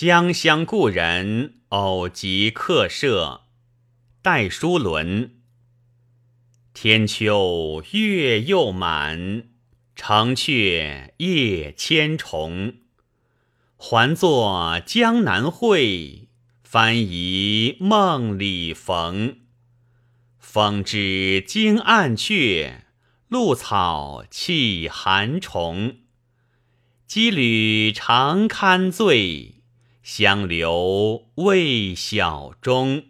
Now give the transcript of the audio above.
江乡故人偶集客舍，戴叔伦。天秋月又满，城阙夜千重。还作江南会，翻疑梦里逢。风知惊暗雀，露草泣寒虫。羁旅常堪醉。相留未晓钟。